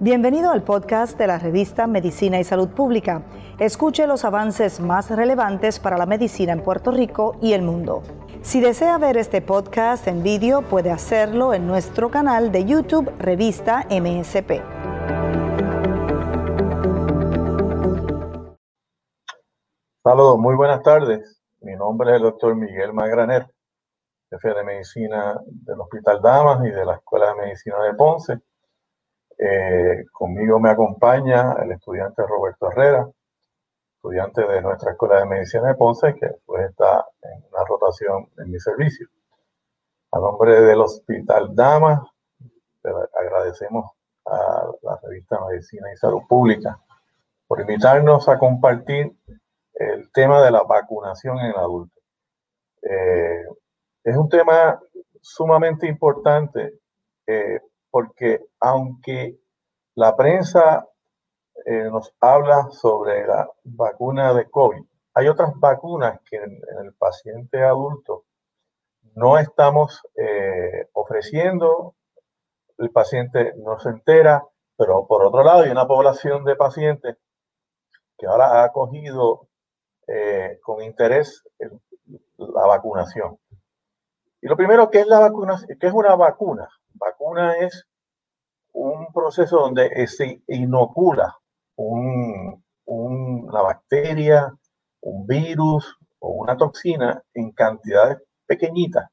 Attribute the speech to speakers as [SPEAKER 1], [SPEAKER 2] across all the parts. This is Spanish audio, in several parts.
[SPEAKER 1] Bienvenido al podcast de la revista Medicina y Salud Pública. Escuche los avances más relevantes para la medicina en Puerto Rico y el mundo. Si desea ver este podcast en vídeo, puede hacerlo en nuestro canal de YouTube Revista MSP.
[SPEAKER 2] Saludos, muy buenas tardes. Mi nombre es el doctor Miguel Magraner, jefe de medicina del Hospital Damas y de la Escuela de Medicina de Ponce. Eh, conmigo me acompaña el estudiante Roberto Herrera, estudiante de nuestra Escuela de Medicina de Ponce, que pues está en una rotación en mi servicio. A nombre del Hospital Damas, agradecemos a la revista Medicina y Salud Pública por invitarnos a compartir el tema de la vacunación en el adulto. Eh, es un tema sumamente importante eh, porque aunque la prensa eh, nos habla sobre la vacuna de COVID, hay otras vacunas que en, el paciente adulto no estamos eh, ofreciendo, el paciente no se entera, pero por otro lado hay una población de pacientes que ahora ha acogido eh, con interés la vacunación. Y lo primero, ¿qué es la vacuna? ¿Qué es una vacuna? Vacuna es un proceso donde se inocula una bacteria, un virus o una toxina en cantidades pequeñitas.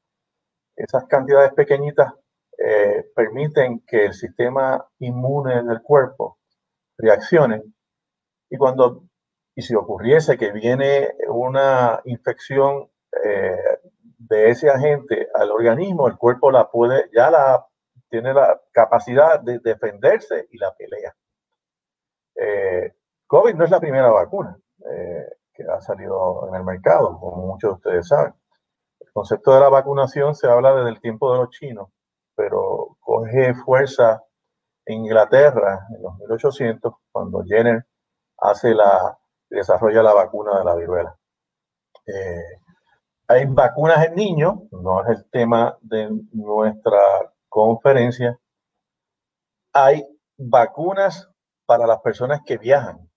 [SPEAKER 2] Esas cantidades pequeñitas eh, permiten que el sistema inmune del cuerpo reaccione y cuando y si ocurriese que viene una infección eh, de ese agente al organismo, el cuerpo la puede, ya la tiene la capacidad de defenderse y la pelea. Eh, COVID no es la primera vacuna eh, que ha salido en el mercado, como muchos de ustedes saben. El concepto de la vacunación se habla desde el tiempo de los chinos, pero coge fuerza en Inglaterra en los 1800, cuando Jenner hace la, desarrolla la vacuna de la viruela. Eh, hay vacunas en niños, no es el tema de nuestra conferencia. Hay vacunas para las personas que viajan.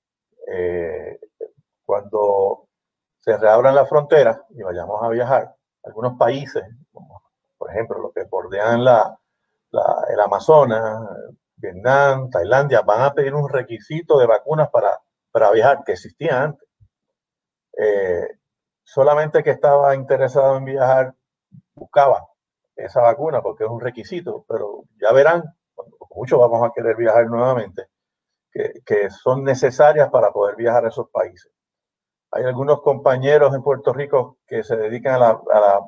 [SPEAKER 2] Eh, cuando se reabran las fronteras y vayamos a viajar, algunos países, como por ejemplo los que bordean la, el Amazonas, Vietnam, Tailandia, van a pedir un requisito de vacunas para, para viajar que existía antes. Eh, solamente que estaba interesado en viajar buscaba esa vacuna porque es un requisito, pero ya verán, muchos vamos a querer viajar nuevamente, que, son necesarias para poder viajar a esos países. Hay algunos compañeros en Puerto Rico que se dedican a la,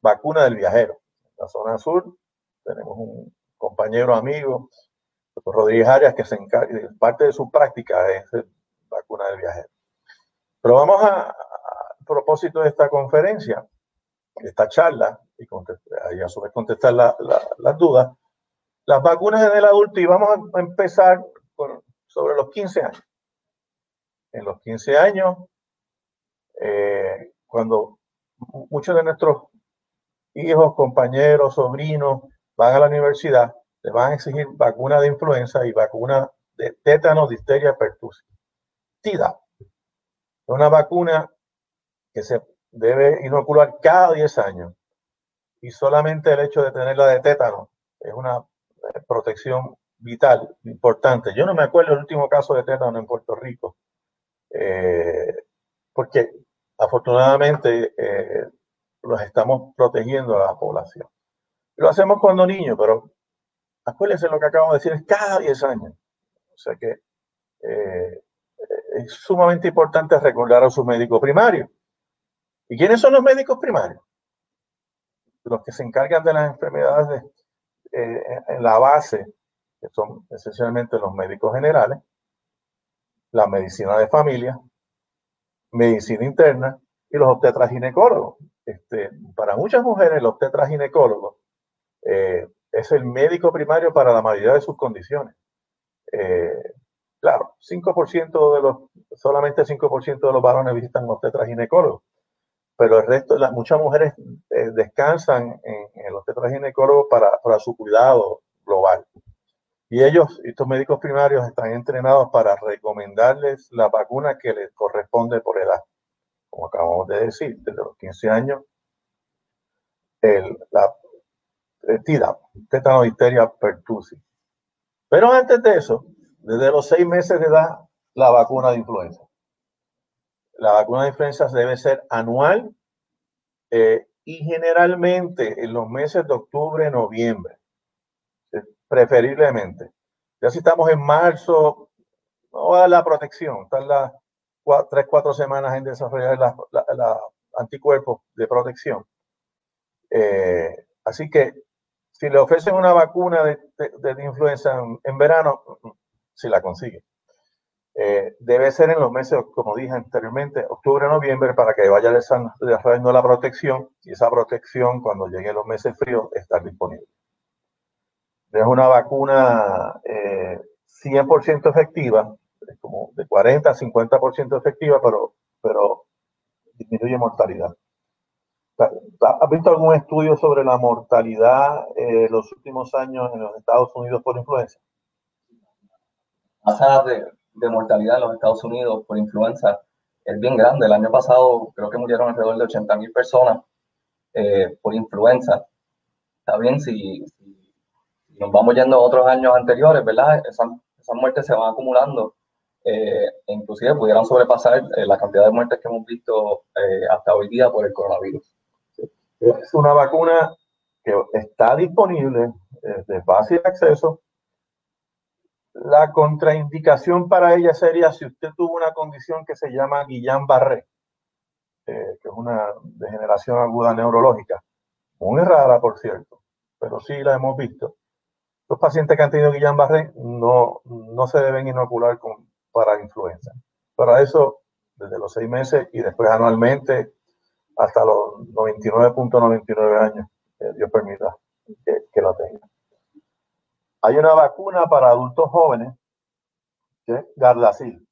[SPEAKER 2] vacuna del viajero. En la zona sur tenemos un compañero amigo, Rodríguez Arias, que se encarga, parte de su práctica es vacuna del viajero. Pero vamos a, a propósito de esta conferencia, esta charla, y, y a su vez contestar las dudas, las vacunas en el adulto, y vamos a empezar sobre los 15 años. En los 15 años, eh, cuando muchos de nuestros hijos, compañeros, sobrinos van a la universidad, le van a exigir vacuna de influenza y vacuna de tétano, difteria, pertusis. TIDA. Una vacuna que se debe inocular cada 10 años. Y solamente el hecho de tenerla de tétano es una eh, protección vital, importante. Yo no me acuerdo el último caso de tétano en Puerto Rico, eh, porque afortunadamente eh, los estamos protegiendo a la población. Lo hacemos cuando niños, pero acuérdense lo que acabo de decir, es cada 10 años. O sea que es sumamente importante recordar a su médico primario. ¿Y quiénes son los médicos primarios? Los que se encargan de las enfermedades eh, en la base, que son esencialmente los médicos generales, la medicina de familia, medicina interna y los obstetras ginecólogos. Este, para muchas mujeres, el obstetra ginecólogo eh, es el médico primario para la mayoría de sus condiciones. Eh, claro, 5% de los, solamente 5% de los varones visitan obstetras ginecólogos pero el resto, las, muchas mujeres eh, descansan en, tres ginecólogos para, para su cuidado global. Y ellos, estos médicos primarios, están entrenados para recomendarles la vacuna que les corresponde por edad. Como acabamos de decir, desde los 15 años, el, la TIDAP, tétano, difteria, pertussis. Pero antes de eso, desde los seis meses de edad, la vacuna de influenza. La vacuna de influenza debe ser anual eh, y generalmente en los meses de octubre, noviembre, eh, preferiblemente. Ya si estamos en marzo, no va a dar la protección, están las tres, cuatro semanas en desarrollar la, anticuerpos de protección. Eh, así que si le ofrecen una vacuna de, de, influenza en, verano, si la consigue. Eh, debe ser en los meses, como dije anteriormente, octubre, noviembre, para que vaya desarrollando la protección y esa protección, cuando lleguen los meses fríos, estar disponible. Es una vacuna 100% eh, efectiva, como de 40 a 50% efectiva, pero, pero disminuye mortalidad. ¿Has visto algún estudio sobre la mortalidad en eh, los últimos años en los Estados Unidos por influenza?
[SPEAKER 3] La de, de mortalidad en los Estados Unidos por influenza es bien grande. El año pasado creo que murieron alrededor de 80 mil personas eh, por influenza. Está bien si, nos vamos yendo a otros años anteriores, ¿verdad? Esas, muertes se van acumulando eh, e inclusive pudieran sobrepasar la cantidad de muertes que hemos visto hasta hoy día por el coronavirus.
[SPEAKER 2] Es una vacuna que está disponible, de fácil acceso. La contraindicación para ella sería si usted tuvo una condición que se llama Guillain-Barré, eh, que es una degeneración aguda neurológica, muy rara, por cierto, pero sí la hemos visto. Los pacientes que han tenido Guillain-Barré no, no se deben inocular con, para influenza. Para eso, desde los seis meses y después anualmente, hasta los 99.99 años, Dios permita que, que, lo tenga. Hay una vacuna para adultos jóvenes, es Gardasil,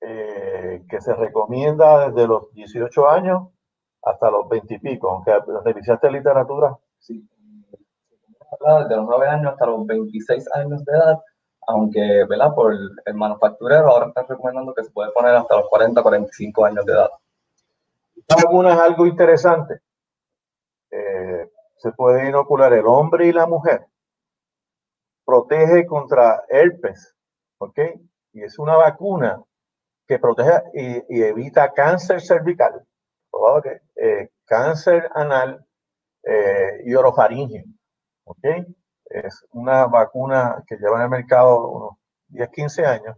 [SPEAKER 2] eh, que se recomienda desde los 18 años hasta los 20 y pico, aunque revisaste literatura.
[SPEAKER 3] Sí. Desde los 9 años hasta los 26 años de edad, aunque ¿verdad? por el manufacturero ahora están recomendando que se puede poner hasta los 40, 45 años de edad.
[SPEAKER 2] Esta vacuna es algo interesante. Eh, se puede inocular el hombre y la mujer. Protege contra herpes, ¿ok? Y es una vacuna que protege y, evita cáncer cervical, eh, cáncer anal eh, y orofaringeo, ¿ok? Es una vacuna que lleva en el mercado unos 10, 15 años.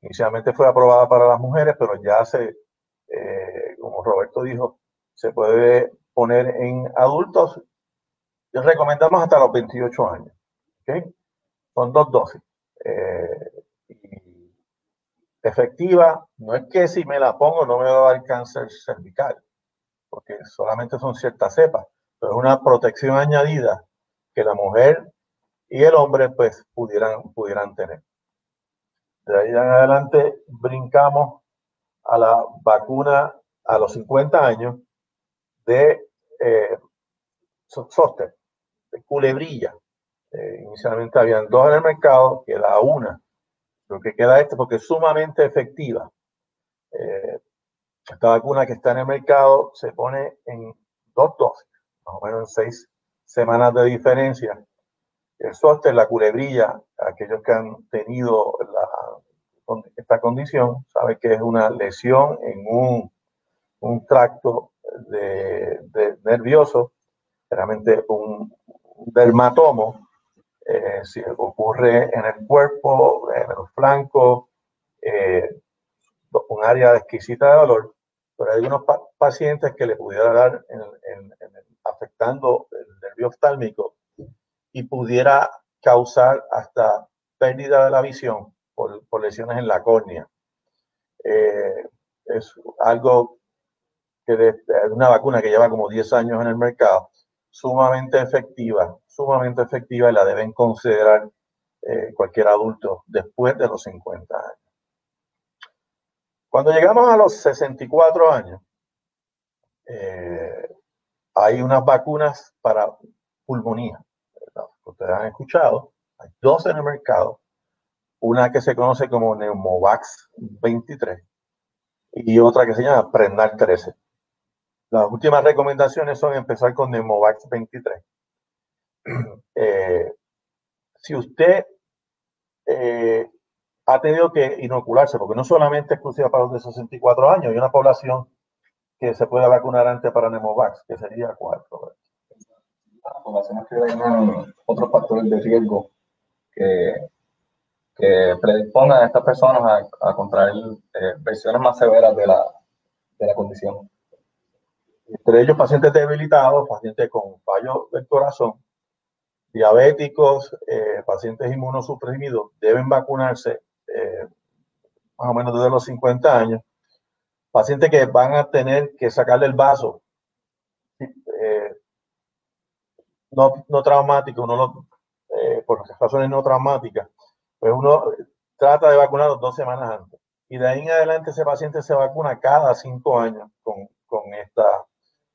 [SPEAKER 2] Inicialmente fue aprobada para las mujeres, pero ya se eh, como Roberto dijo, se puede poner en adultos. Recomendamos hasta los 28 años. Son dos dosis. Eh, efectiva, no es que si me la pongo no me va a dar cáncer cervical, porque solamente son ciertas cepas, pero es una protección añadida que la mujer y el hombre pues pudieran, pudieran tener. De ahí en adelante brincamos a la vacuna a los 50 años de eh, de culebrilla. Eh, inicialmente habían dos en el mercado, queda una. Lo que queda este porque es sumamente efectiva. Eh, esta vacuna que está en el mercado se pone en dos dosis, más o menos en seis semanas de diferencia. El zoster, la culebrilla, aquellos que han tenido la esta condición, sabe que es una lesión en un, un tracto de, nervioso, realmente un, dermatomo, eh, si ocurre en el cuerpo, en los flancos, eh, un área exquisita de dolor, pero hay unos pacientes que le pudiera dar afectando el nervio oftálmico y pudiera causar hasta pérdida de la visión por, lesiones en la córnea. Eh, es algo que es una vacuna que lleva como 10 años en el mercado, sumamente efectiva, sumamente efectiva y la deben considerar eh, cualquier adulto después de los 50 años. Cuando llegamos a los 64 años, eh, hay unas vacunas para pulmonía, ustedes han escuchado, hay dos en el mercado, una que se conoce como Neumovax 23 y otra que se llama Prendal 13. Las últimas recomendaciones son empezar con Neumovax 23. Eh, si usted eh, ha tenido que inocularse, porque no solamente exclusiva para los de 64 años, hay una población que se puede vacunar antes para Nemovax, que sería cuatro.
[SPEAKER 3] Las poblaciones que tienen otros factores de riesgo que, que predispongan a estas personas a, a contraer eh, versiones más severas de la, de la condición.
[SPEAKER 2] Entre ellos pacientes debilitados, pacientes con fallo del corazón, diabéticos, eh, pacientes inmunosuprimidos deben vacunarse eh, más o menos desde los 50 años. Pacientes que van a tener que sacarle el vaso, eh, no, no traumático, uno por razones no traumáticas, pues uno trata de vacunarlo dos semanas antes. Y de ahí en adelante ese paciente se vacuna cada cinco años con, con esta,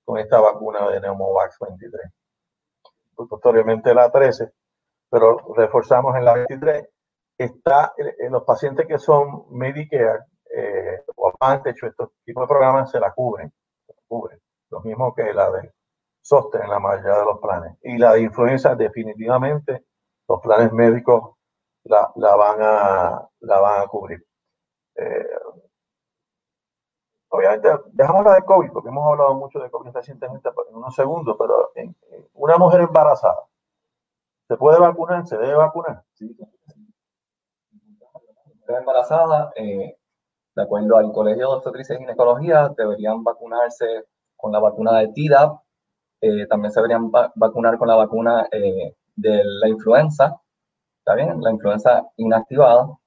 [SPEAKER 2] con esta vacuna de Neumovax 23 posteriormente la 13, pero reforzamos en la 23, está en los pacientes que son Medicare eh, o hecho estos tipos de programas se la cubren, se la cubren, lo mismo que la de SOSTEN en la mayoría de los planes. Y la de influenza definitivamente los planes médicos la, la van, a, la van a cubrir. Eh, obviamente, dejamos la de COVID, porque hemos hablado mucho de COVID recientemente en unos segundos, pero en, una mujer embarazada, ¿se puede vacunar? ¿Se debe vacunar? Sí.
[SPEAKER 3] Mujer embarazada, eh, de acuerdo al Colegio de Obstetricia y Ginecología, deberían vacunarse con la vacuna de TDAP, eh, también se deberían vacunar con la vacuna eh, de la influenza, ¿está bien? La influenza inactivada.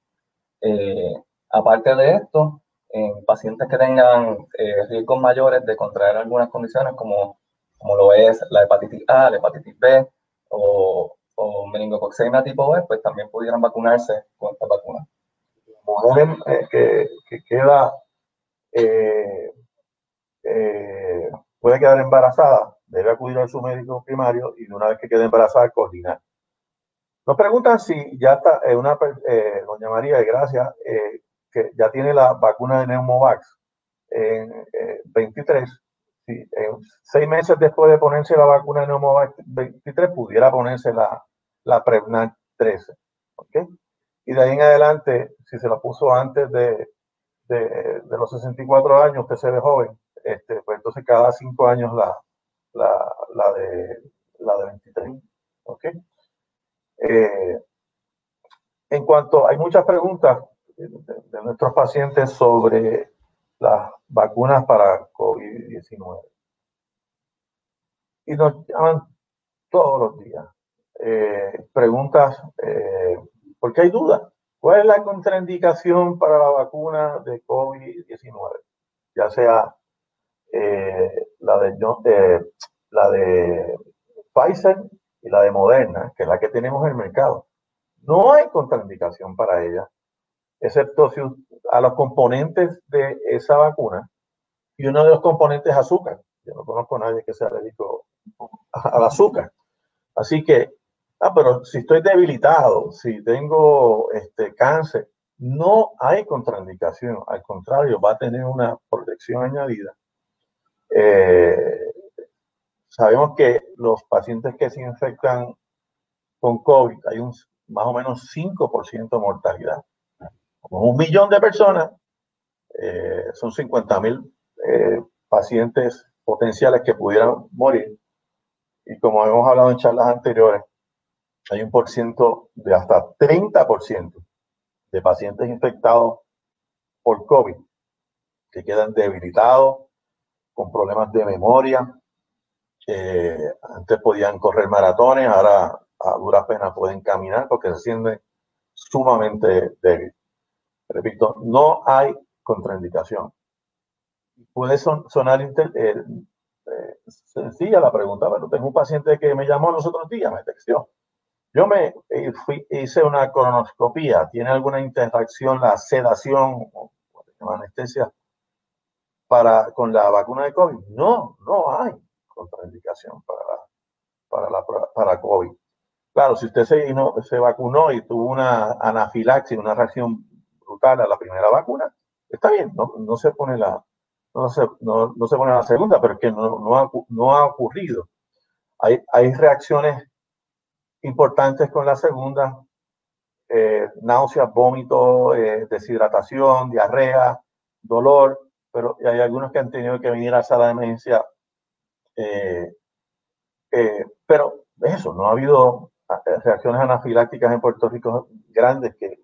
[SPEAKER 3] aparte de esto, en pacientes que tengan eh, riesgos mayores de contraer algunas condiciones como, como lo es la hepatitis A, la hepatitis B o, o meningococcemia tipo B, pues también pudieran vacunarse con esta vacuna.
[SPEAKER 2] Mujer eh, que, que, queda, eh, eh, puede quedar embarazada, debe acudir a su médico primario y una vez que quede embarazada, coordinar. Nos preguntan si ya está, una, doña María, gracias, que ya tiene la vacuna de Neumovax en 23, si, seis meses después de ponerse la vacuna de Neumovax 23, pudiera ponerse la, la Prevnar 13. ¿okay? Y de ahí en adelante, si se la puso antes de, de, los 64 años, que se ve joven, este, pues entonces cada cinco años la, la, la, de, la de 23. ¿okay? Eh, en cuanto, hay muchas preguntas de, nuestros pacientes sobre las vacunas para COVID-19. Y nos llaman todos los días. Eh, preguntas, eh, porque hay dudas. ¿Cuál es la contraindicación para la vacuna de COVID-19? Ya sea eh, la, de, la de Pfizer y la de Moderna, que es la que tenemos en el mercado. No hay contraindicación para ella excepto si a los componentes de esa vacuna, y uno de los componentes es azúcar. Yo no conozco a nadie que sea alérgico al azúcar. Así que, ah, pero si estoy debilitado, si tengo este, cáncer, no hay contraindicación. Al contrario, va a tener una protección añadida. Eh, sabemos que los pacientes que se infectan con COVID hay un más o menos 5% de mortalidad un millón de personas, eh, son 50 mil eh, pacientes potenciales que pudieran morir. Y como hemos hablado en charlas anteriores, hay un por ciento de hasta 30% de pacientes infectados por COVID que quedan debilitados, con problemas de memoria. antes podían correr maratones, ahora a duras penas pueden caminar porque se sienten sumamente débiles. Repito, no hay contraindicación. Puede sonar eh, eh, sencilla la pregunta, pero tengo un paciente que me llamó los otros días, me textió. Yo me eh, hice una colonoscopía. ¿Tiene alguna interacción la sedación o anestesia para, con la vacuna de COVID? No, no hay contraindicación para, para, la, para COVID. Claro, si usted se, se vacunó y tuvo una anafilaxis, una reacción a la primera vacuna, está bien, no, no se pone la, no se, no, no se pone la segunda, pero es que no, no, ha, no ha ocurrido. Hay, hay reacciones importantes con la segunda, eh, náuseas, vómito, eh, deshidratación, diarrea, dolor, pero hay algunos que han tenido que venir a sala de emergencia. Eh, pero eso, no ha habido reacciones anafilácticas en Puerto Rico grandes que,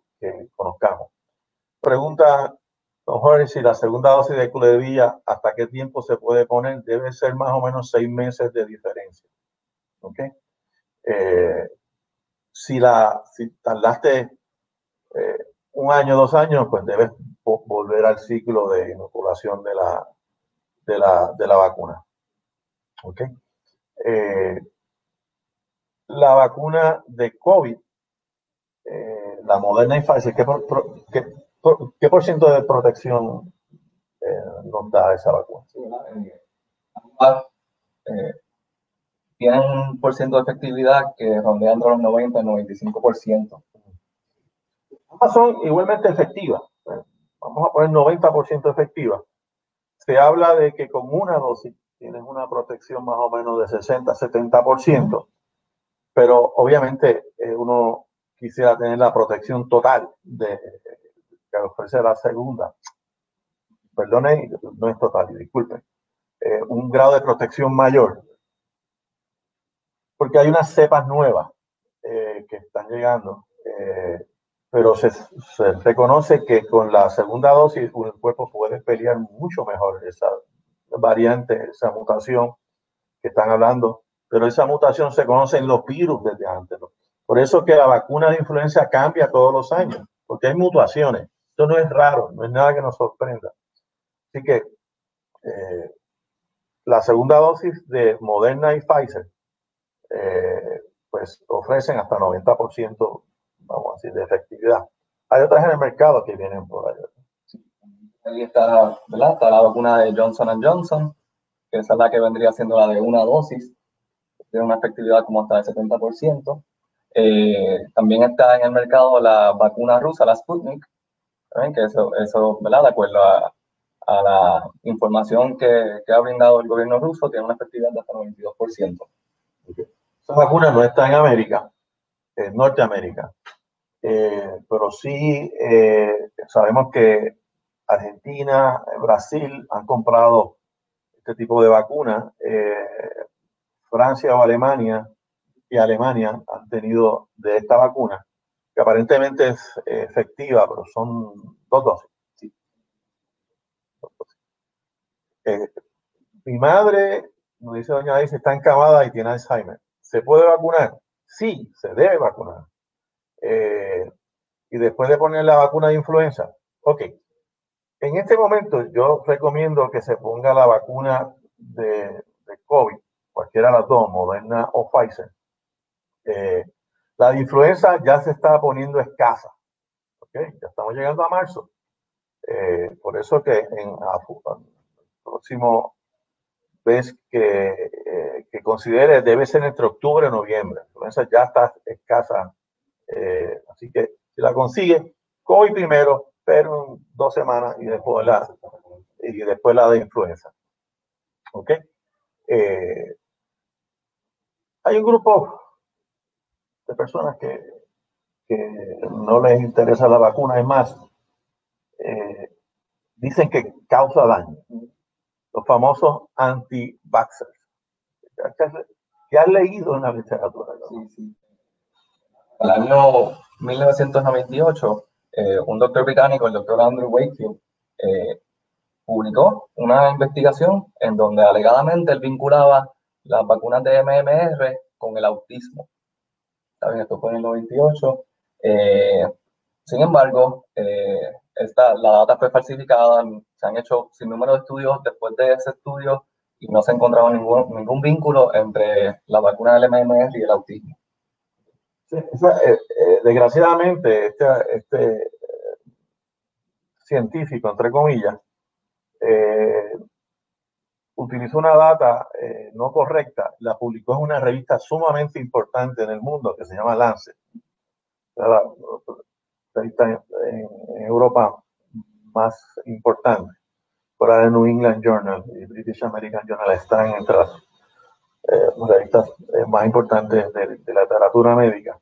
[SPEAKER 2] conozcamos. Pregunta, don Jorge, si la segunda dosis de culebilla, ¿hasta qué tiempo se puede poner? Debe ser más o menos seis meses de diferencia. ¿Ok? Eh, si, la, si tardaste eh, un año, dos años, pues debes volver al ciclo de inoculación de la, de la, de la vacuna. ¿Ok? Eh, la vacuna de COVID, la Moderna y Pfizer, ¿qué por, qué, por ciento de protección eh, nos da esa vacuna?
[SPEAKER 3] Eh, tienen un por ciento de efectividad que rondean entre los 90 y 95%.
[SPEAKER 2] Ambas son igualmente efectivas. Vamos a poner 90% efectivas. Se habla de que con una dosis tienes una protección más o menos de 60-70% pero obviamente eh, uno quisiera tener la protección total de, que ofrece la segunda. Perdone, no es total, disculpe. Eh, un grado de protección mayor. Porque hay unas cepas nuevas eh, que están llegando, pero se, se, reconoce que con la segunda dosis el cuerpo puede pelear mucho mejor esa variante, esa mutación que están hablando pero esa mutación se conoce en los virus desde antes. Por eso que la vacuna de influenza cambia todos los años, porque hay mutaciones. Esto no es raro, no es nada que nos sorprenda. Así que eh, la segunda dosis de Moderna y Pfizer, eh, pues ofrecen hasta 90%, vamos a decir, de efectividad. Hay otras en el mercado que vienen por ahí.
[SPEAKER 3] Ahí está, ¿verdad? está la vacuna de Johnson Johnson, que es la que vendría siendo la de una dosis tiene una efectividad como hasta el 70%. Eh, también está en el mercado la vacuna rusa, la Sputnik, que eso, eso ¿verdad? de acuerdo a, a la información que, que, ha brindado el gobierno ruso, tiene una efectividad de hasta el 92%.
[SPEAKER 2] Esa vacuna no está en América, en Norteamérica, eh, pero sí eh, sabemos que Argentina, Brasil han comprado este tipo de vacuna. Eh, Francia o Alemania y Alemania han tenido de esta vacuna, que aparentemente es efectiva, pero son dos dosis. Eh, mi madre, nos dice doña Daisy, está encamada y tiene Alzheimer. ¿Se puede vacunar? Sí, se debe vacunar. Eh, y después de poner la vacuna de influenza, ok. En este momento yo recomiendo que se ponga la vacuna de, de COVID cualquiera de las dos, Moderna o Pfizer, eh, la influenza ya se está poniendo escasa. ¿okay? Ya estamos llegando a marzo. Eh, por eso que en el próximo vez que, eh, que, considere debe ser entre octubre y noviembre. La influenza ya está escasa. así que si la consigue, COVID primero, pero en dos semanas y después la, y después la de influenza. ¿Ok? Hay un grupo de personas que, no les interesa la vacuna, es más, eh, dicen que causa daño. Los famosos anti-vaxxers. ¿Qué has leído en la literatura? Sí, sí.
[SPEAKER 3] El año 1998, eh, un doctor británico, el doctor Andrew Wakefield, eh, publicó una investigación en donde alegadamente él vinculaba las vacunas de MMR con el autismo. Está esto fue en el 98. Eh, sin embargo, eh, esta, la data fue falsificada, se han hecho sin número de estudios después de ese estudio y no se ha encontrado ningún, ningún vínculo entre la vacuna del MMR y el autismo.
[SPEAKER 2] Eh, desgraciadamente, este, este científico, entre comillas, utilizó una data eh, no correcta, la publicó en una revista sumamente importante en el mundo que se llama Lancet. La revista en, Europa más importante, fuera de New England Journal y British American Journal, están entre las eh, revistas eh, más importantes de, la literatura médica.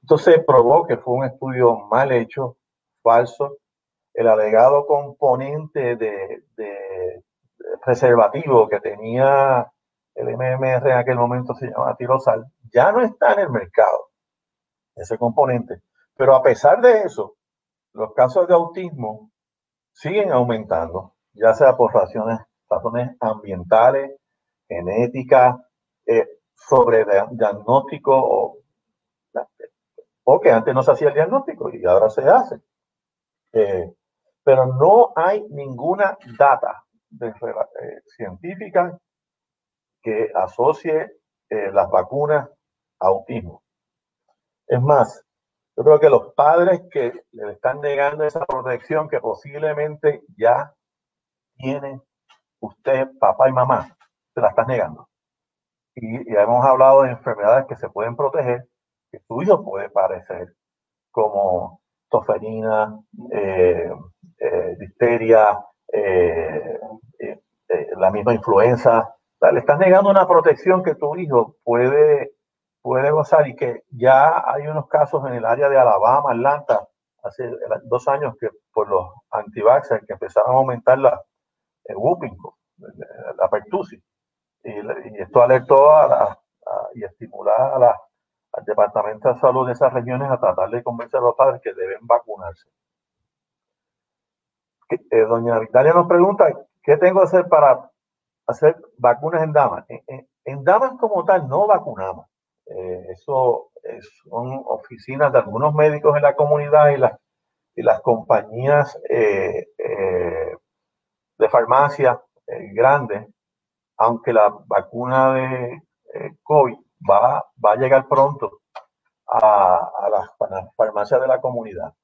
[SPEAKER 2] Entonces probó que fue un estudio mal hecho, falso. El alegado componente de, preservativo que tenía el MMR en aquel momento se llama tirosal, ya no está en el mercado, ese componente. Pero a pesar de eso, los casos de autismo siguen aumentando, ya sea por razones, razones ambientales, genéticas, eh, sobre diagnóstico o, o que antes no se hacía el diagnóstico y ahora se hace. Eh, pero no hay ninguna data eh, científica que asocie las vacunas a autismo. Es más, yo creo que los padres que le están negando esa protección que posiblemente ya tienen usted, papá y mamá, se la están negando. Y, ya hemos hablado de enfermedades que se pueden proteger, que su hijo puede parecer, como toferina, eh, eh, difteria, eh, la misma influenza. le estás negando una protección que tu hijo puede puede gozar y que ya hay unos casos en el área de Alabama, Atlanta, hace dos años que por los antivaxxers que empezaron a aumentar la el whooping, la pertusis. Y, esto alertó a, y estimular a al Departamento de Salud de esas regiones a tratar de convencer a los padres que deben vacunarse. Eh, doña Victoria nos pregunta, ¿qué tengo que hacer para hacer vacunas en damas? en damas como tal no vacunamos. Eh, eso son oficinas de algunos médicos en la comunidad y las, compañías eh, eh, de farmacia grandes, aunque la vacuna de COVID va, va a llegar pronto a, a, las, farmacias de la comunidad.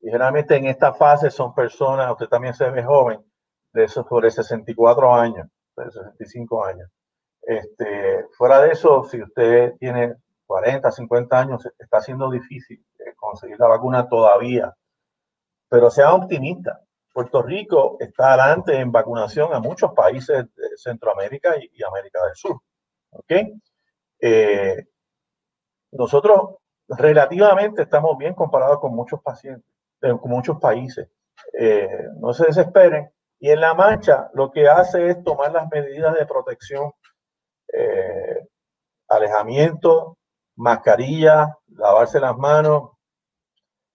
[SPEAKER 2] Y generalmente en esta fase son personas, usted también se ve joven, de esos sobre 64 años, de 65 años. Este, fuera de eso, si usted tiene 40, 50 años, está siendo difícil eh, conseguir la vacuna todavía. Pero sea optimista. Puerto Rico está adelante en vacunación a muchos países de Centroamérica y, América del Sur. ¿Ok? Eh, nosotros relativamente estamos bien comparados con muchos pacientes, eh, con muchos países. no se desesperen. Y en la marcha lo que hace es tomar las medidas de protección eh, alejamiento, mascarilla, lavarse las manos,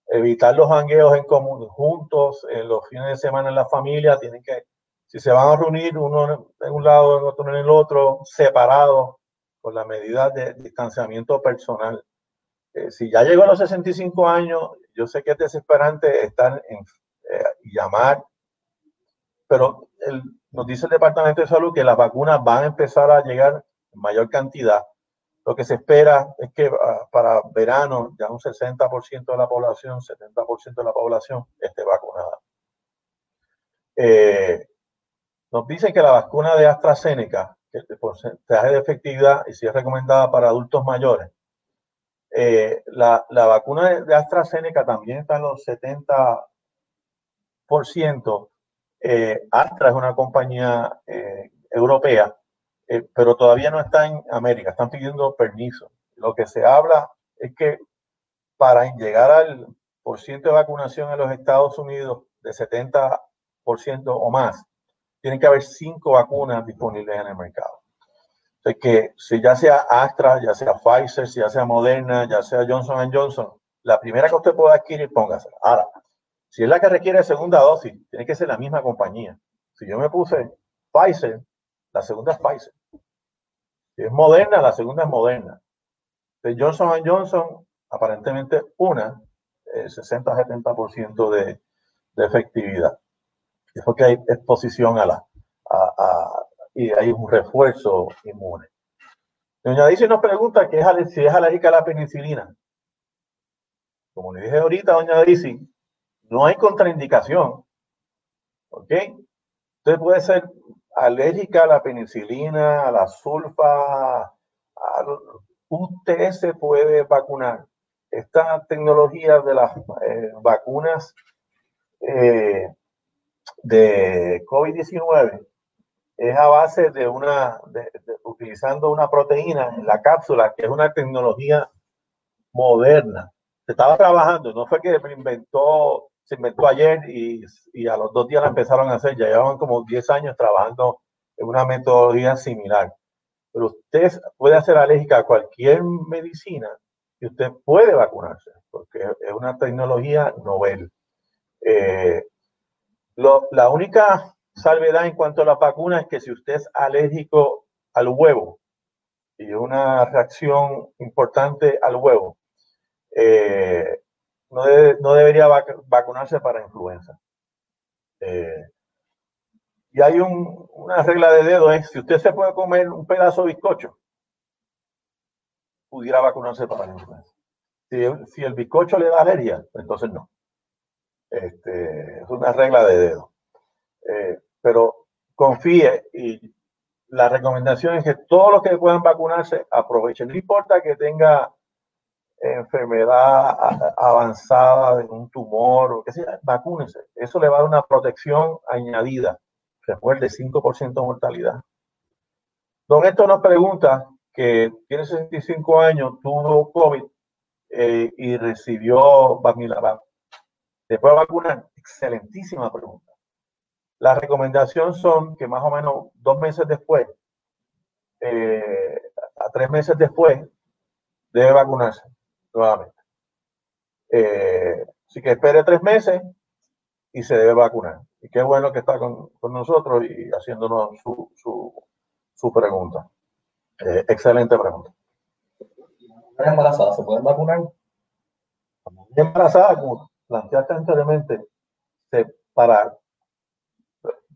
[SPEAKER 2] evitar los hangueos en común, juntos, en los fines de semana en la familia, tienen que, si se van a reunir uno en un lado, otro en el otro, separados, con la medida de distanciamiento personal. Eh, si ya llegó a los 65 años, yo sé que es desesperante estar en eh, llamar, pero el, nos dice el Departamento de Salud que las vacunas van a empezar a llegar en mayor cantidad. Lo que se espera es que ah, para verano ya un 60% de la población, 70% de la población esté vacunada. Eh, nos dicen que la vacuna de AstraZeneca, que el porcentaje de efectividad y si es recomendada para adultos mayores, eh, la, la, vacuna de AstraZeneca también está en los 70%, eh, Astra es una compañía eh, europea, eh, pero todavía no está en América, están pidiendo permiso. Lo que se habla es que para llegar al por ciento de vacunación en los Estados Unidos de 70% o más, tienen que haber cinco vacunas disponibles en el mercado. O que si ya sea Astra, ya sea Pfizer, ya sea Moderna, ya sea Johnson Johnson, la primera que usted pueda adquirir, póngase. Ahora, si es la que requiere segunda dosis, tiene que ser la misma compañía. Si yo me puse Pfizer, la segunda es Pfizer. Si es Moderna, la segunda es Moderna. De Johnson Johnson, aparentemente una, 60-70% de, de efectividad. Es porque hay exposición a la, y hay un refuerzo inmune. Doña Dice nos pregunta que es, si es alérgica a la penicilina. Como le dije ahorita, doña Dice, no hay contraindicación. ¿Ok? Usted puede ser alérgica a la penicilina, a la sulfa, usted se puede vacunar. Esta tecnología de las eh, vacunas eh, de COVID-19 es a base de una, utilizando una proteína en la cápsula, que es una tecnología moderna. Se estaba trabajando, no fue que inventó, se inventó ayer y, y a los dos días la empezaron a hacer, ya llevaban como 10 años trabajando en una metodología similar. Pero usted puede ser alérgica a cualquier medicina y usted puede vacunarse, porque es una tecnología novel. Eh, la única salvedad en cuanto a la vacuna es que si usted es alérgico al huevo y una reacción importante al huevo, eh, no, no, debería vacunarse para influenza. Eh, y hay una regla de dedo, es si usted se puede comer un pedazo de bizcocho, pudiera vacunarse para la influenza. Si, el bizcocho le da alergia, entonces no. Este, es una regla de dedo. Eh, pero confíe y la recomendación es que todos los que puedan vacunarse aprovechen. No importa que tenga enfermedad avanzada un tumor o que sea, vacúnese. Eso le va a dar una protección añadida. Recuerde, 5% de mortalidad. Don Esto nos pregunta que tiene 65 años, tuvo COVID eh, y recibió Bamilavab. ¿Después de vacunar? Excelentísima pregunta. La recomendación son que más o menos dos meses después, eh, a tres meses después, debe vacunarse nuevamente. Eh, así que espere tres meses y se debe vacunar. Y qué bueno que está con, nosotros y haciéndonos su, pregunta. Eh, excelente pregunta.
[SPEAKER 3] ¿Mujeres embarazadas se pueden vacunar?
[SPEAKER 2] Embarazadas, como planteaste anteriormente, para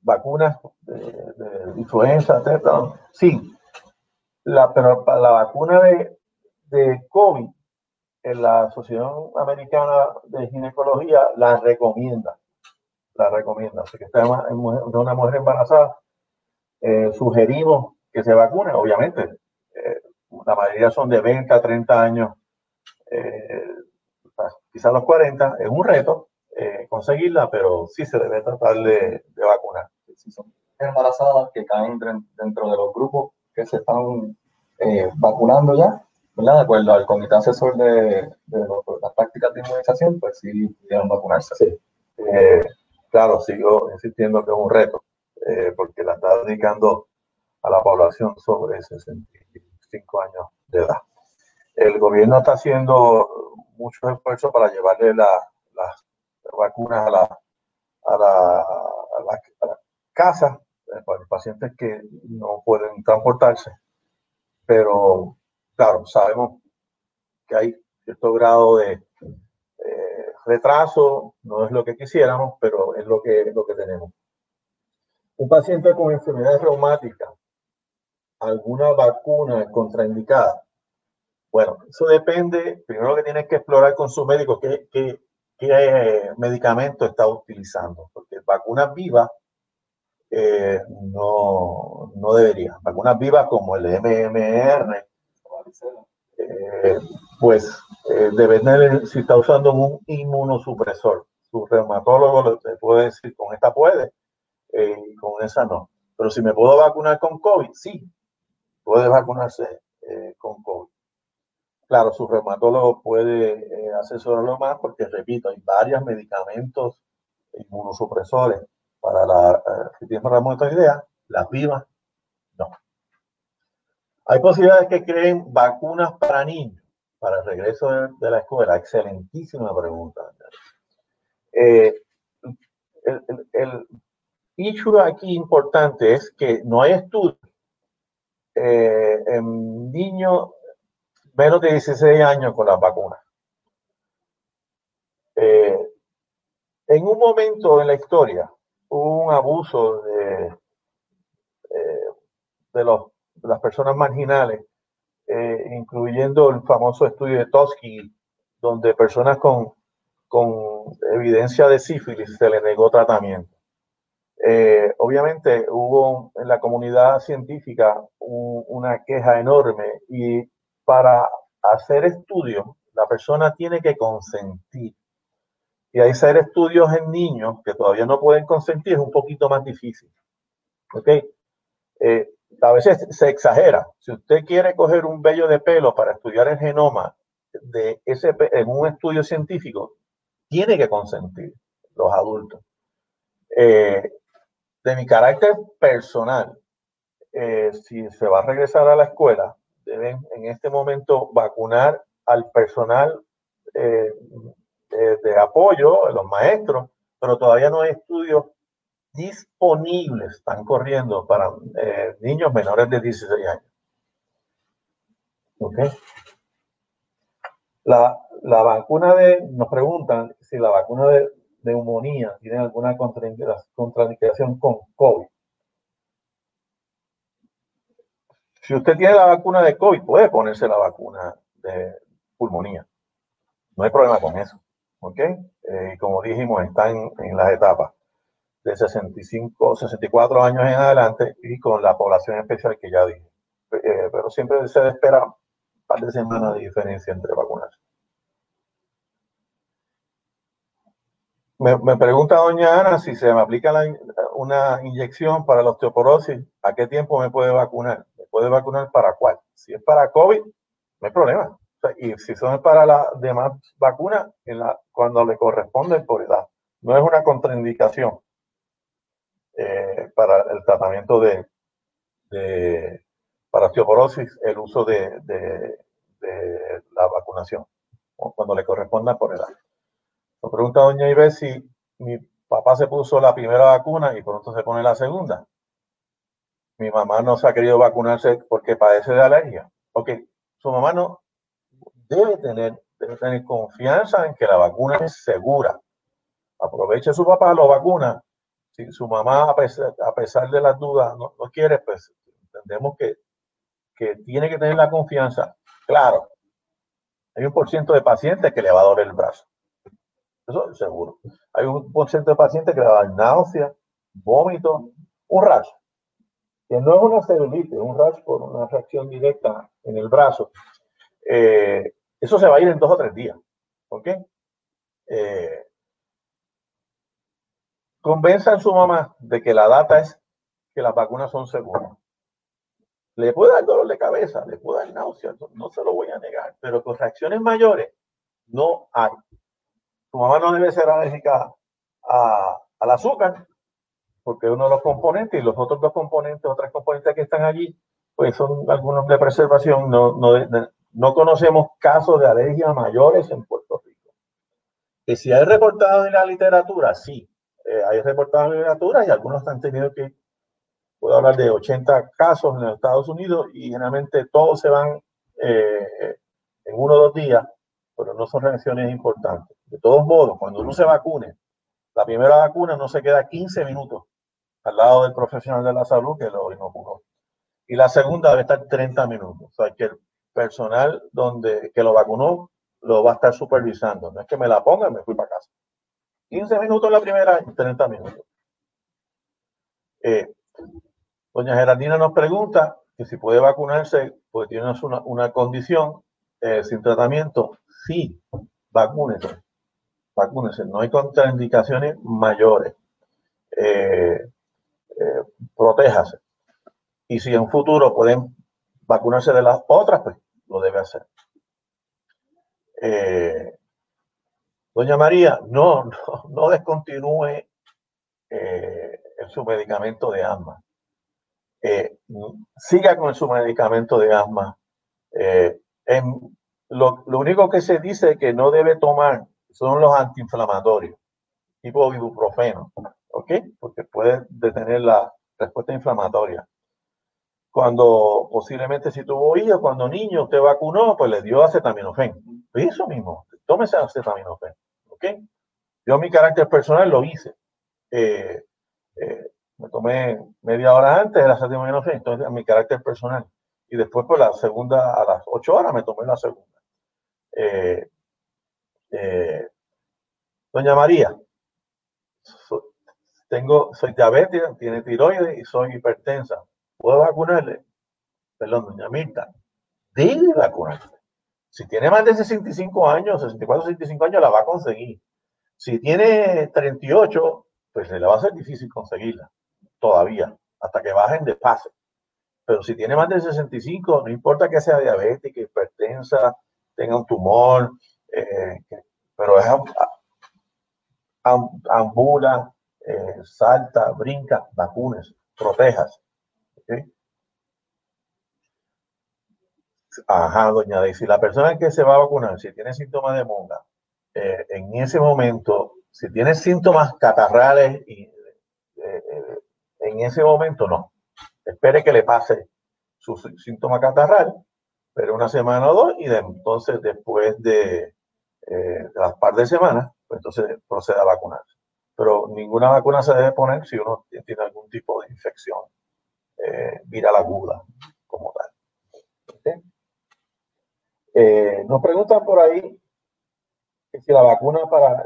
[SPEAKER 2] vacunas de, influenza, etc. Sí, la, pero para la vacuna de, de COVID, la Asociación Americana de Ginecología la recomienda la recomienda. Así que está de una mujer embarazada, eh, sugerimos que se vacune, obviamente. Eh, la mayoría son de 20 a 30 años, eh, quizás los 40, es un reto conseguirla, pero sí se debe tratar de, vacunar.
[SPEAKER 3] Si son embarazadas que caen dentro de los grupos que se están vacunando ya, ¿verdad? De acuerdo al comité asesor de, las prácticas de inmunización, pues sí pudieron vacunarse.
[SPEAKER 2] Sí claro, sigo insistiendo que es un reto, eh, porque la está dedicando a la población sobre 65 años de edad. El gobierno está haciendo muchos esfuerzos para llevarle las vacunas a la, a la, a casa eh, para los pacientes que no pueden transportarse. Pero, claro, sabemos que hay cierto grado de retraso, no es lo que quisiéramos, pero es lo que, lo que tenemos. Un paciente con enfermedades reumáticas, alguna vacuna contraindicada. Bueno, eso depende, primero que tienes que explorar con su médico qué, qué, qué medicamento está utilizando, porque vacunas vivas eh, no, no debería. Vacunas vivas como el MMR, eh, pues eh, depende si está usando un inmunosupresor. Su reumatólogo le puede decir, con esta puede, eh, con esa no. Pero si me puedo vacunar con COVID, sí, puede vacunarse eh, con COVID. Claro, su reumatólogo puede asesorarlo más porque, repito, hay varios medicamentos inmunosupresores para la, si tienen la idea, las vivas, no. Hay posibilidades que creen vacunas para niños para el regreso de, la escuela? Excelentísima pregunta. Eh, el, el, issue aquí importante es que no hay estudios eh, en niños menos de 16 años con las vacunas. Eh, en un momento en la historia hubo un abuso de, los, de las personas marginales eh, incluyendo el famoso estudio de Toski, donde personas con, con evidencia de sífilis se le negó tratamiento. eh, obviamente hubo en la comunidad científica una queja enorme y para hacer estudios la persona tiene que consentir. Y hacer estudios en niños que todavía no pueden consentir es un poquito más difícil. ¿Ok? Eh, a veces se exagera. Si usted quiere coger un vello de pelo para estudiar el genoma de ese en un estudio científico, tiene que consentir los adultos. Eh, de mi carácter personal, eh, si se va a regresar a la escuela, deben en este momento vacunar al personal eh, de, apoyo, los maestros, pero todavía no hay estudios disponibles, están corriendo para eh, niños menores de 16 años. ¿Ok? La, la, vacuna de, nos preguntan si la vacuna de, neumonía tiene alguna contraindicación con COVID. Si usted tiene la vacuna de COVID, puede ponerse la vacuna de pulmonía. No hay problema con eso. ¿Ok? Eh, como dijimos, están en las etapas de 65, 64 años en adelante y con la población especial que ya dije. Eh, pero siempre se espera un par de semanas de diferencia entre vacunas. Me, pregunta doña Ana si se me aplica una inyección para la osteoporosis, ¿a qué tiempo me puede vacunar? ¿Me puede vacunar para cuál? Si es para COVID, no hay problema. y si son para las demás vacunas, en la, cuando le corresponde por edad. No es una contraindicación. Eh, para el tratamiento de, para osteoporosis el uso de, la vacunación, cuando le corresponda por edad. Me pregunta doña Ives si mi papá se puso la primera vacuna y pronto se pone la segunda. Mi mamá no se ha querido vacunarse porque padece de alergia. Ok, su mamá no debe tener, debe tener confianza en que la vacuna es segura. Aproveche su papá, lo vacuna si su mamá, a pesar, de las dudas, no, quiere, pues entendemos que, que tiene que tener la confianza. Claro, hay un por ciento de pacientes que le va a doler el brazo. Eso es seguro. Hay un por ciento de pacientes que le va a dar náusea, vómito, un rash. Que no es una celulitis, un rash por una reacción directa en el brazo. Eh, eso se va a ir en dos o tres días. ¿Ok? Eh, Convenza a su mamá de que la data es que las vacunas son seguras. Le puede dar dolor de cabeza, le puede dar náusea, no, se lo voy a negar, pero con reacciones mayores no hay. Su mamá no debe ser alérgica al azúcar, porque uno de los componentes y los otros dos componentes, otras componentes que están allí, pues son algunos de preservación. No, no, no conocemos casos de alergia mayores en Puerto Rico. Que si hay reportado en la literatura, sí, eh, hay reportados en literatura y algunos han tenido que, puedo hablar de 80 casos en los Estados Unidos y generalmente todos se van eh, en uno o dos días, pero no son reacciones importantes. De todos modos, cuando uno se vacune, la primera vacuna no se queda 15 minutos al lado del profesional de la salud que lo inoculó. Y la segunda debe estar 30 minutos. O sea, que el personal donde, que lo vacunó lo va a estar supervisando. No es que me la ponga y me fui para casa. 15 minutos la primera y 30 minutos. Eh, doña Geraldina nos pregunta que si puede vacunarse, pues tiene una, una condición eh, sin tratamiento. Sí, vacúnese. Vacúnese. No hay contraindicaciones mayores. Eh, protéjase. Y si en futuro pueden vacunarse de las otras, pues lo debe hacer. Eh, Doña María, no, no, no descontinúe eh, su medicamento de asma. Eh, siga con su medicamento de asma. Eh, lo, único que se dice que no debe tomar son los antiinflamatorios, tipo ibuprofeno, ¿ok? Porque puede detener la respuesta inflamatoria. Cuando posiblemente si tuvo hijos, cuando niño usted vacunó, pues le dio acetaminofén. Eso mismo, tómese acetaminofén. ¿Ok? Yo mi carácter personal lo hice. Eh, eh, me tomé media hora antes de la acetaminofén, entonces mi carácter personal. Y después por la segunda, a las ocho horas me tomé la segunda. Eh, doña María, tengo, soy diabética, tiene tiroides y soy hipertensa. ¿Puedo vacunarle? Perdón, doña Mirta, debe vacunarse. Si tiene más de 65 años, 64, 65 años, la va a conseguir. Si tiene 38, pues se le va a ser difícil conseguirla, todavía, hasta que bajen de pase. Pero si tiene más de 65, no importa que sea diabética, hipertensa, tenga un tumor, eh, pero es ambula, salta, brinca, vacunes, protejas. Ajá, doña Daisy, la persona que se va a vacunar, si tiene síntomas de monga, eh, en ese momento, si tiene síntomas catarrales, y, en ese momento no. Espere que le pase su síntoma catarral, pero una semana o dos, y entonces después de, de las par de semanas, pues entonces procede a vacunarse. Pero ninguna vacuna se debe poner si uno tiene algún tipo de infección eh, viral aguda como tal. Eh, nos preguntan por ahí si la vacuna para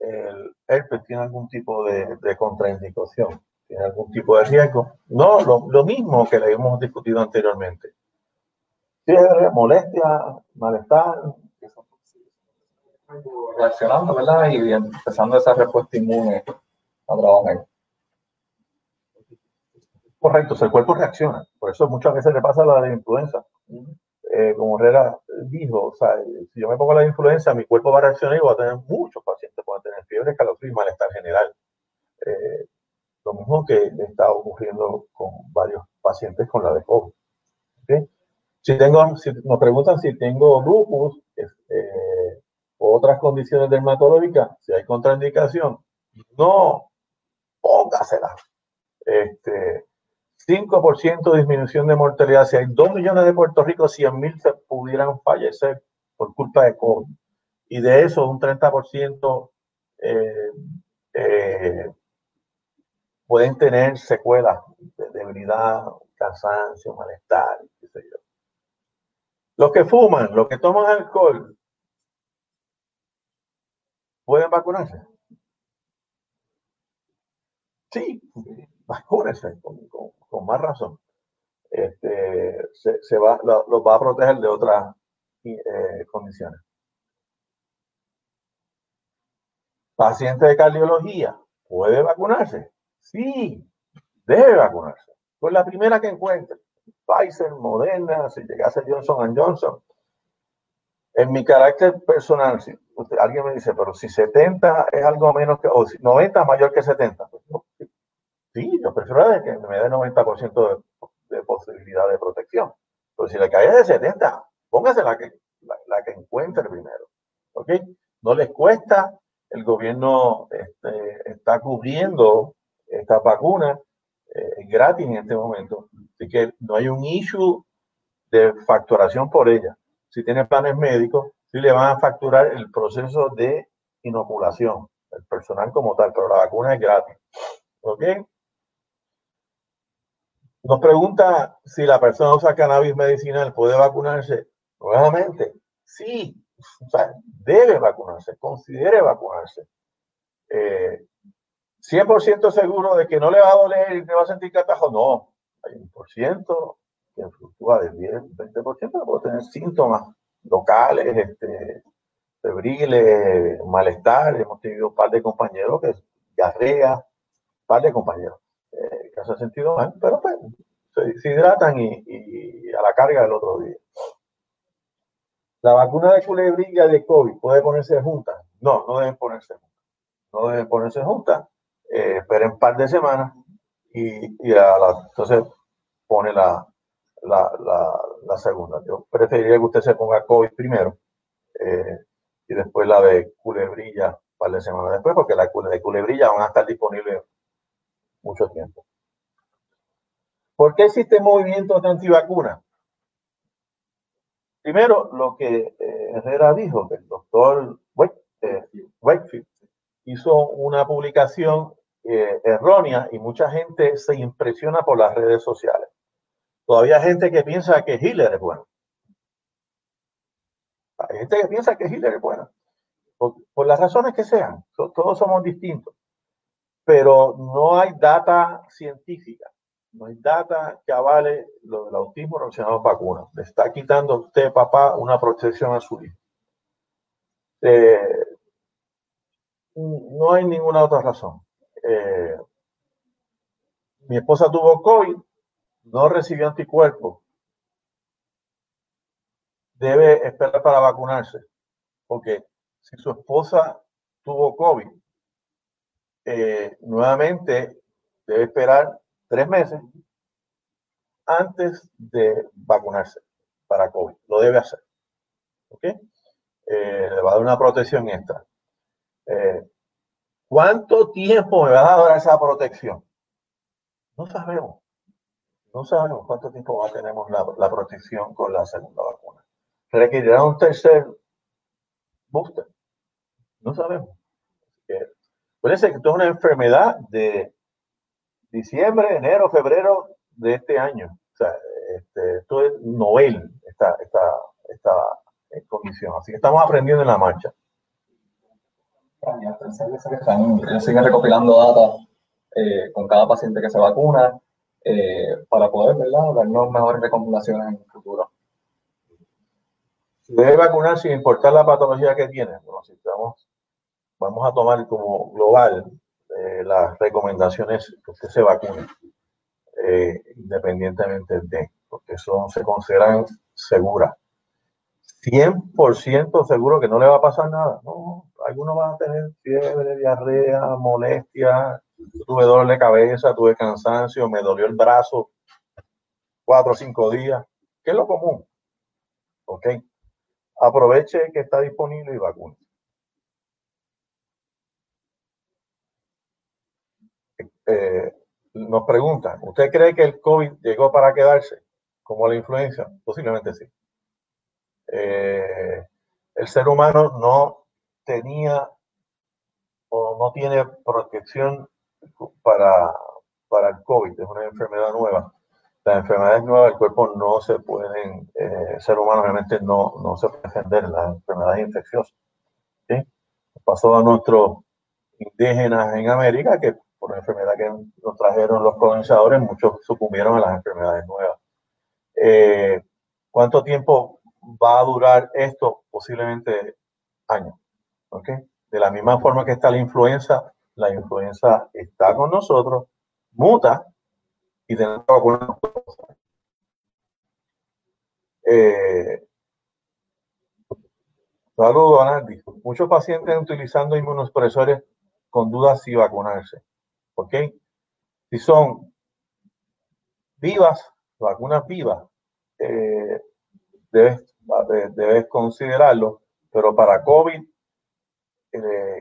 [SPEAKER 2] el herpes tiene algún tipo de, contraindicación, tiene algún tipo de riesgo. No, lo, mismo que le hemos discutido anteriormente. Fiebre, molestia, malestar,
[SPEAKER 3] reaccionando, ¿verdad? Y empezando esa respuesta inmune a trabajar.
[SPEAKER 2] Correcto, el cuerpo reacciona. Por eso muchas veces le pasa la de influenza. Eh, como Herrera dijo, o sea, si yo me pongo la influenza, mi cuerpo va a reaccionar y voy a tener muchos pacientes, van a tener fiebre, calor y malestar general. Eh, lo mismo que está ocurriendo con varios pacientes con la de COVID. Si tengo, si nos preguntan si tengo lupus, eh, otras condiciones dermatológicas, si hay contraindicación, no póngasela. Este, 5% de disminución de mortalidad. Si hay 2 millones de Puerto Rico, 100 mil se pudieran fallecer por culpa de COVID. Y de eso, un 30% eh, eh, pueden tener secuelas de debilidad, cansancio, malestar, qué sé yo. Los que fuman, los que toman alcohol, ¿Pueden vacunarse? Sí, vacúnense con, con, más razón. Este, se, va, los va a proteger de otras eh, condiciones. Paciente de cardiología, ¿puede vacunarse? Sí, debe vacunarse. Pues la primera que encuentre. Pfizer, Moderna, si llegase Johnson Johnson. En mi carácter personal, si alguien me dice, pero si 70 es algo menos que, o 90 es mayor que 70, pues sí, yo prefiero que me dé 90% de, de, posibilidad de protección. Pero si le cae de 70, póngase la que, la, que encuentre primero. ¿Ok? No les cuesta, el gobierno este, está cubriendo esta vacuna eh, gratis en este momento. Así que no hay un issue de facturación por ella. Si tiene planes médicos, sí le van a facturar el proceso de inoculación, el personal como tal, pero la vacuna es gratis. ¿Ok? Nos pregunta si la persona usa cannabis medicinal, ¿puede vacunarse? Nuevamente, sí, debe vacunarse, considere vacunarse. 100% eh, seguro de que no le va a doler y le va a sentir catajo, no. Hay un por ciento que fluctúa del 10, 20%, puede tener síntomas locales, este, febriles, malestar. Hemos tenido un par de compañeros que diarrea, un par de compañeros eh, que se han sentido mal, pero pues se, hidratan y, a la carga el otro día. La vacuna de culebrilla de COVID puede ponerse junta. No, no deben ponerse juntas. No deben ponerse juntas. Eh, esperen un par de semanas y, a la, entonces pone la, la, segunda. Yo preferiría que usted se ponga COVID primero eh, y después la de culebrilla un par de semanas después, porque la de culebrilla van a estar disponibles mucho tiempo. ¿Por qué existe movimiento de antivacunas? Primero, lo que eh, Herrera dijo, que el doctor Wakefield eh, hizo una publicación errónea y mucha gente se impresiona por las redes sociales. Todavía hay gente que piensa que Hitler es bueno. Hay gente que piensa que Hitler es bueno. Por, las razones que sean. todos somos distintos. pero no hay data científica, no hay data que avale lo del autismo relacionado a vacunas. Le está quitando a usted, papá, una protección a su hijo. Eh, no hay ninguna otra razón. Eh, mi esposa tuvo COVID, no recibió anticuerpos. Debe esperar para vacunarse, porque si su esposa tuvo COVID, eh, nuevamente debe esperar tres meses antes de vacunarse para COVID. Lo debe hacer. ¿Ok? Eh, le va a dar una protección extra. Eh, ¿Cuánto tiempo me va a dar esa protección? No sabemos. No sabemos cuánto tiempo va a tener la, protección con la segunda vacuna. ¿Requerirá un tercer booster? No sabemos. Puede ser que esto es una enfermedad de diciembre, enero, febrero de este año. O sea, este, esto es novel, esta, esta, esta condición. Así que estamos aprendiendo en la marcha.
[SPEAKER 3] Ellos siguen recopilando data eh, con cada paciente que se vacuna eh, para poder ¿verdad? darnos mejores recomendaciones en el futuro.
[SPEAKER 2] Se debe vacunar sin importar la patología que tiene. Bueno, si estamos, vamos a tomar como global eh, las recomendaciones que usted se vacune, independientemente de, porque son, se consideran seguras. 100% seguro que no le va a pasar nada. No, algunos van a tener fiebre, diarrea, molestia, tuve dolor de cabeza, tuve cansancio, me dolió el brazo cuatro o cinco días, ¿Qué es lo común. ¿Ok? Aproveche que está disponible y vacune. Eh, nos preguntan, ¿usted cree que el COVID llegó para quedarse como la influenza? Posiblemente sí. Eh, el ser humano no tenía o no tiene protección para, para el COVID, es una enfermedad nueva. Las enfermedades nuevas del cuerpo no se pueden, eh, ser humano realmente no, no se puede defender las enfermedades infecciosas. ¿sí? Pasó a nuestros indígenas en América que por la enfermedad que nos trajeron los colonizadores, muchos sucumbieron a las enfermedades nuevas. Eh, ¿Cuánto tiempo va a durar esto? Posiblemente años. De la misma forma que está la influenza, la influenza está con nosotros, muta y tenemos que vacunarnos. Eh, saludos. Muchos pacientes utilizando inmunosupresores con dudas si vacunarse. ¿Ok? Si son vivas, vacunas vivas, eh, debes, debes considerarlo, pero para COVID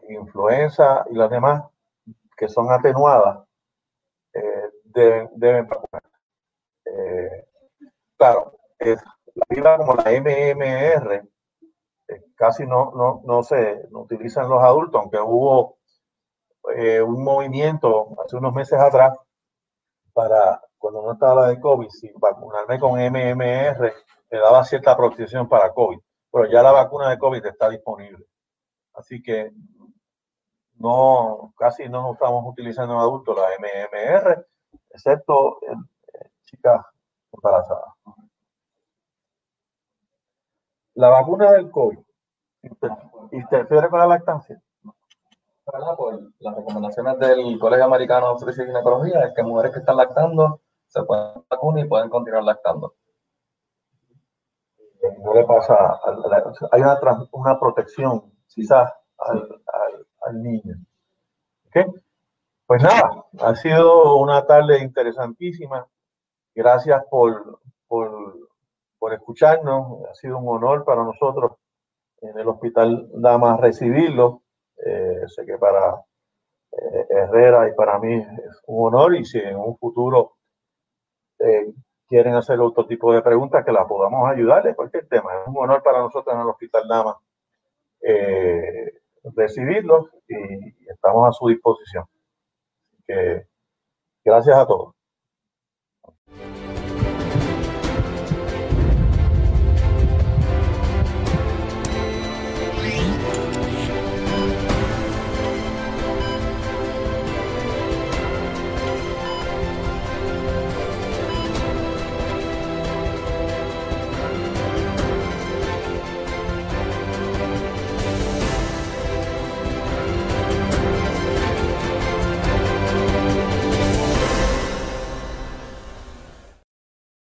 [SPEAKER 2] influenza y las demás que son atenuadas eh, deben, deben eh, claro, es, la vida como la MMR eh, casi no, no, no se no utilizan los adultos, aunque hubo un movimiento hace unos meses atrás para cuando no estaba la de COVID, si vacunarme con MMR me daba cierta protección para COVID, pero ya la vacuna de COVID está disponible. Así que no, casi no estamos utilizando en adultos la MMR, excepto en, chicas embarazadas. La vacuna del COVID interfiere con la lactancia.
[SPEAKER 3] Por las recomendaciones del Colegio Americano de Obstetricia y Ginecología es que mujeres que están lactando se pueden vacunar y pueden continuar lactando.
[SPEAKER 2] No le pasa, hay una, una protección quizás al, al, niño. Pues nada, ha sido una tarde interesantísima. Gracias por, por, por escucharnos. Ha sido un honor para nosotros en el Hospital Damas recibirlo. Eh, sé que para eh, Herrera y para mí es un honor y si en un futuro eh, quieren hacer otro tipo de preguntas que la podamos ayudarles, cualquier tema. Es un honor para nosotros en el Hospital Damas recibirlos y estamos a su disposición. Gracias a todos.